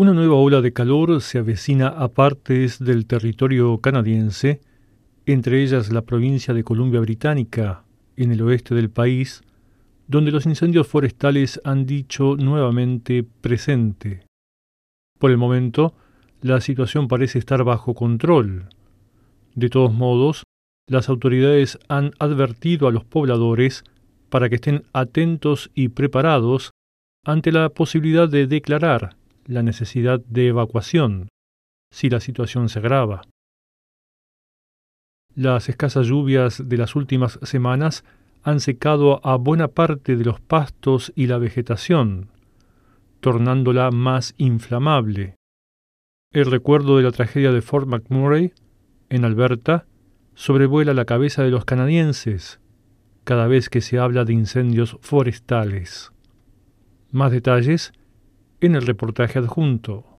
Una nueva ola de calor se avecina a partes del territorio canadiense, entre ellas la provincia de Columbia Británica, en el oeste del país, donde los incendios forestales han dicho nuevamente presente. Por el momento, la situación parece estar bajo control. De todos modos, las autoridades han advertido a los pobladores para que estén atentos y preparados ante la posibilidad de declarar la necesidad de evacuación si la situación se agrava. Las escasas lluvias de las últimas semanas han secado a buena parte de los pastos y la vegetación, tornándola más inflamable. El recuerdo de la tragedia de Fort McMurray, en Alberta, sobrevuela la cabeza de los canadienses cada vez que se habla de incendios forestales. Más detalles en el reportaje adjunto.